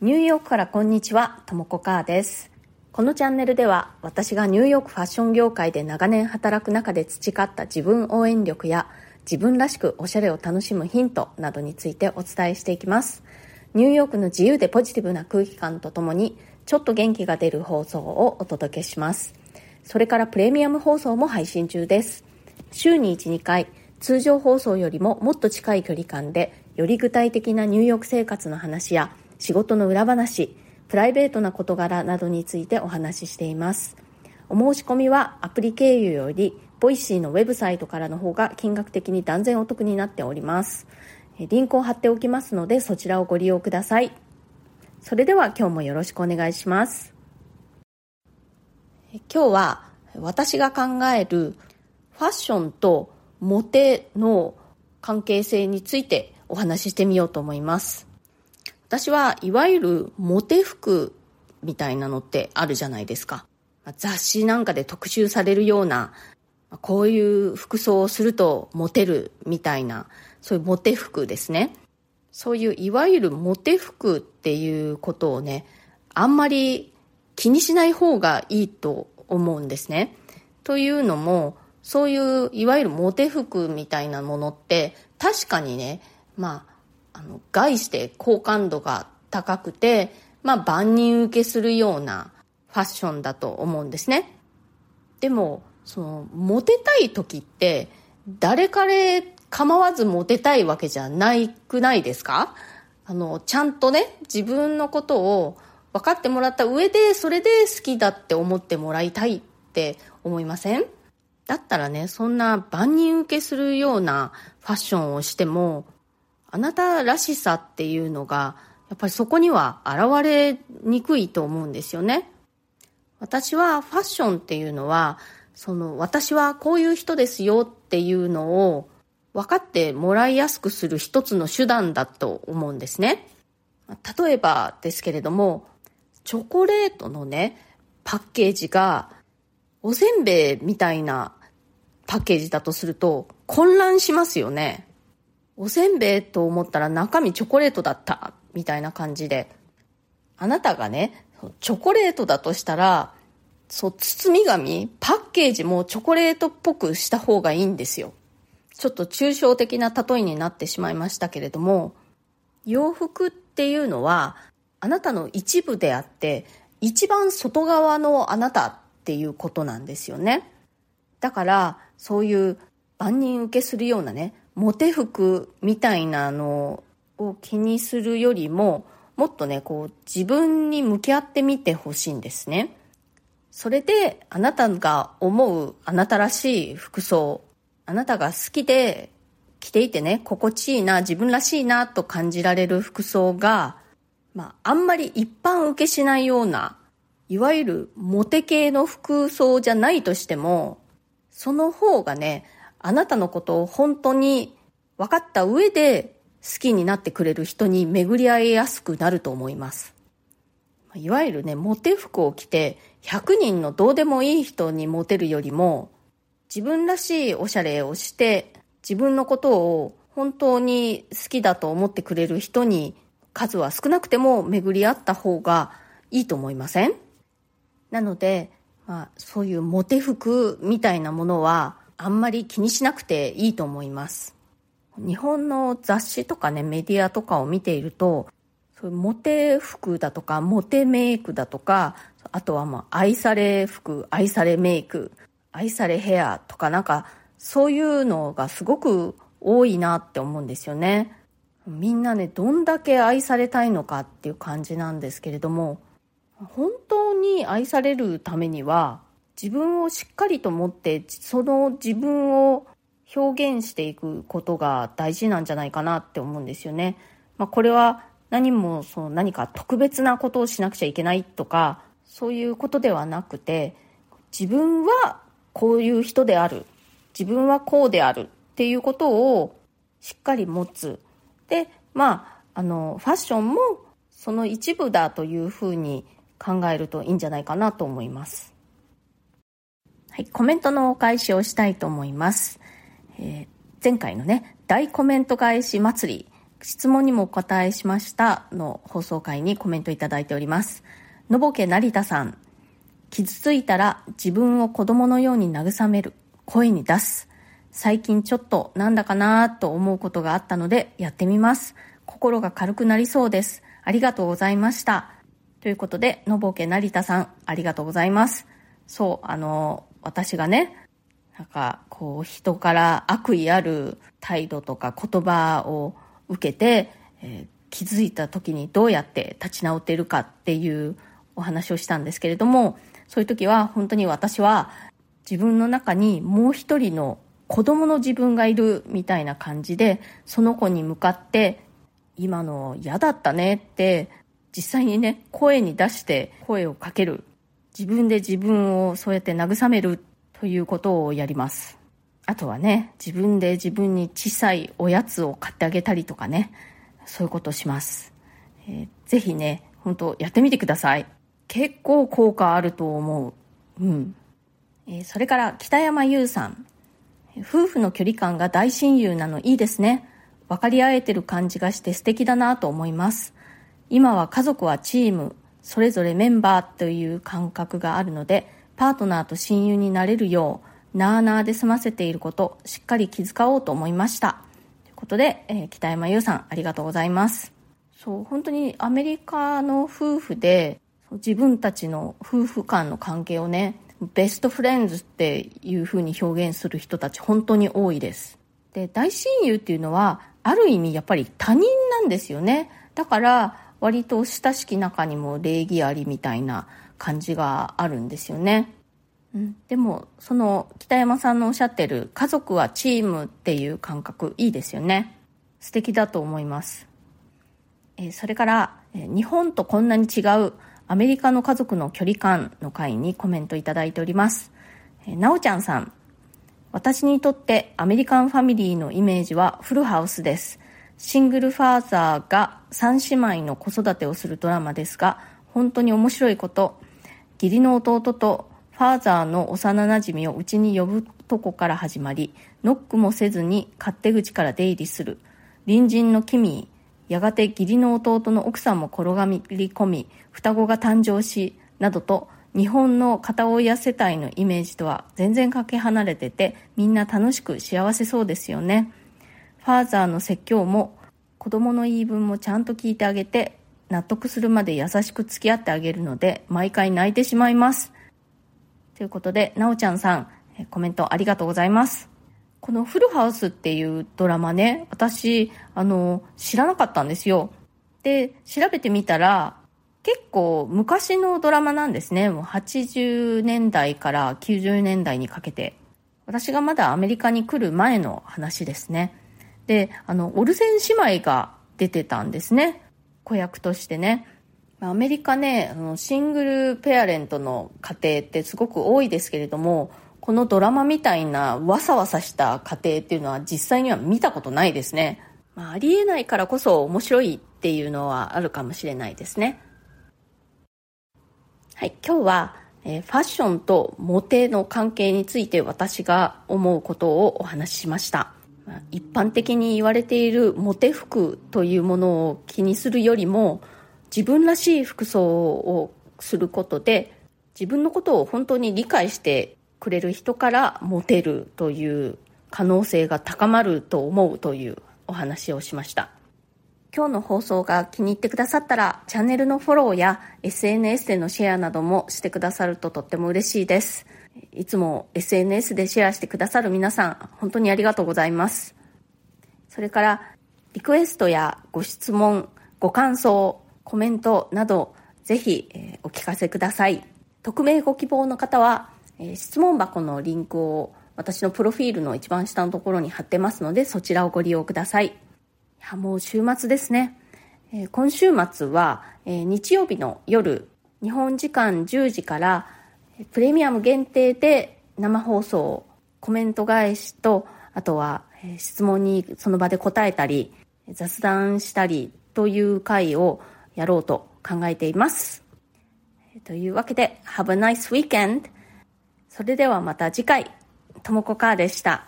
ニューヨークからこんにちは、ともこかーです。このチャンネルでは私がニューヨークファッション業界で長年働く中で培った自分応援力や自分らしくおしゃれを楽しむヒントなどについてお伝えしていきます。ニューヨークの自由でポジティブな空気感とともにちょっと元気が出る放送をお届けします。それからプレミアム放送も配信中です。週に1、2回、通常放送よりももっと近い距離感でより具体的なニューヨーク生活の話や仕事の裏話、プライベートな事柄などについてお話ししています。お申し込みはアプリ経由より、 Voicy のウェブサイトからの方が金額的に断然お得になっております。リンクを貼っておきますので、そちらをご利用ください。それでは今日もよろしくお願いします。今日は私が考えるファッションとモテの関係性についてお話ししてみようと思います。私はいわゆるモテ服みたいなのってあるじゃないですか。雑誌なんかで特集されるような、こういう服装をするとモテるみたいな、そういうモテ服ですね。そういういわゆるモテ服っていうことをね、あんまり気にしない方がいいと思うんですね。というのも、そういういわゆるモテ服みたいなものって確かにね、まあ、あの、概して好感度が高くて、まあ万人受けするようなファッションだと思うんですね。でも、その、モテたい時って、誰彼構わずモテたいわけじゃないくないですか？あの、ちゃんとね、自分のことを分かってもらった上で、それで好きだって思ってもらいたいって思いません？だったらね、そんな万人受けするようなファッションをしても、あなたらしさっていうのが、やっぱりそこには現れにくいと思うんですよね。私はファッションっていうのは、その私はこういう人ですよっていうのを分かってもらいやすくする一つの手段だと思うんですね。例えばですけれども、チョコレートのね、パッケージがおせんべいみたいなパッケージだとすると混乱しますよね。おせんべいと思ったら中身チョコレートだったみたいな感じで。あなたがね、チョコレートだとしたら、そう、包み紙、パッケージもチョコレートっぽくした方がいいんですよ。ちょっと抽象的な例えになってしまいましたけれども、洋服っていうのは、あなたの一部であって、一番外側のあなたっていうことなんですよね。だから、そういう万人受けするようなね、モテ服みたいなのを気にするよりも、もっとね、こう自分に向き合ってみてほしいんですね。それで、あなたが思うあなたらしい服装、あなたが好きで着ていてね、心地いいな、自分らしいなと感じられる服装が、まあ、あんまり一般受けしないような、いわゆるモテ系の服装じゃないとしても、その方がね、あなたのことを本当に分かった上で好きになってくれる人に巡り合いやすくなると思います。いわゆるね、モテ服を着て100人のどうでもいい人にモテるよりも、自分らしいおしゃれをして自分のことを本当に好きだと思ってくれる人に数は少なくても巡り合った方がいいと思いません？なので、まあ、そういうモテ服みたいなものはあんまり気にしなくていいと思います。日本の雑誌とかね、メディアとかを見ていると、そういうモテ服だとか、モテメイクだとか、あとはまあ、愛され服、愛されメイク、愛されヘアとかなんか、そういうのがすごく多いなって思うんですよね。みんなね、どんだけ愛されたいのかっていう感じなんですけれども、本当に愛されるためには、自分をしっかりと持って、その自分を表現していくことが大事なんじゃないかなって思うんですよね。まあ、これは何もその何か特別なことをしなくちゃいけないとか、そういうことではなくて、自分はこういう人である。自分はこうであるっていうことをしっかり持つ。で、まあ、あの、ファッションもその一部だというふうに考えるといいんじゃないかなと思います。はい、コメントのお返しをしたいと思います。えー前回のね、大コメント返し祭り、質問にもお答えしましたの放送回にコメントいただいております。のぼけ成田さん。傷ついたら自分を子供のように慰める。声に出す。最近ちょっとなんだかなと思うことがあったのでやってみます。心が軽くなりそうです。ありがとうございました。ということで、のぼけ成田さん、ありがとうございます。そう、あの、私がね、なんか、こう、人から悪意ある態度とか言葉を受けて、えー、気づいた時にどうやって立ち直ってるかっていうお話をしたんですけれども、そういう時は本当に私は自分の中にもう一人の子供の自分がいるみたいな感じで、その子に向かって、今の嫌だったねって実際にね、声に出して声をかける。自分で自分をそうやって慰めるということをやります。あとはね、自分で自分に小さいおやつを買ってあげたりとかね、そういうことをします。えー、ぜひね、本当やってみてください。結構効果あると思う。うん。えー、それから北山優さん。夫婦の距離感が大親友なのいいですね。分かり合えてる感じがして素敵だなと思います。今は家族はチーム、それぞれメンバーという感覚があるので、パートナーと親友になれるよう、なーなーで済ませていること、しっかり気遣おうと思いました。ということで、えー、北山優さん、ありがとうございます。そう、本当にアメリカの夫婦で、自分たちの夫婦間の関係をね、ベストフレンズっていう風に表現する人たち本当に多いです。で、大親友っていうのは、ある意味やっぱり他人なんですよね。だから、割と親しき中にも礼儀ありみたいな感じがあるんですよね。うん、でも、その北山さんのおっしゃってる家族はチームっていう感覚いいですよね。素敵だと思います。え、それから、え、日本とこんなに違うアメリカの家族の距離感の回にコメントいただいております。えー、なおちゃんさん。私にとってアメリカンファミリーのイメージはフルハウスです。シングルファーザーが三姉妹の子育てをするドラマですが、本当に面白いこと。義理の弟とファーザーの幼馴染をうちに呼ぶとこから始まり、ノックもせずに勝手口から出入りする。隣人のキミー、やがて義理の弟の奥さんも転がり込み、双子が誕生し、などと、日本の片親世帯のイメージとは全然かけ離れてて、みんな楽しく幸せそうですよね。ファーザーの説教も、子供の言い分もちゃんと聞いてあげて、納得するまで優しく付き合ってあげるので、毎回泣いてしまいます。ということで、なおちゃんさん、コメントありがとうございます。このフルハウスっていうドラマね、私、あの、知らなかったんですよ。で、調べてみたら、結構昔のドラマなんですね。もう80年代から90年代にかけて。私がまだアメリカに来る前の話ですね。で、あの、オルセン姉妹が出てたんですね。子役としてね。アメリカね、あのシングルペアレントの家庭ってすごく多いですけれども、このドラマみたいなわさわさした家庭っていうのは実際には見たことないですね。まあ、ありえないからこそ面白いっていうのはあるかもしれないですね。はい、今日は、えー、ファッションとモテの関係について私が思うことをお話ししました。一般的に言われているモテ服というものを気にするよりも、自分らしい服装をすることで自分のことを本当に理解してくれる人からモテるという可能性が高まると思うというお話をしました。今日の放送が気に入ってくださったらチャンネルのフォローや SNS でのシェアなどもしてくださるととっても嬉しいです。いつも SNS でシェアしてくださる皆さん本当にありがとうございますそれからリクエストやご質問ご感想コメントなど、ぜひ、えー、お聞かせください。匿名ご希望の方は、えー、質問箱のリンクを私のプロフィールの一番下のところに貼ってますので、そちらをご利用ください。いや、もう週末ですね。えー、今週末は、え日曜日の夜、日本時間10時から、プレミアム限定で生放送、コメント返しと、あとは、質問にその場で答えたり、雑談したりという回をやろうと考えています。というわけで、Have a nice weekend! それではまた次回、ともこかーでした。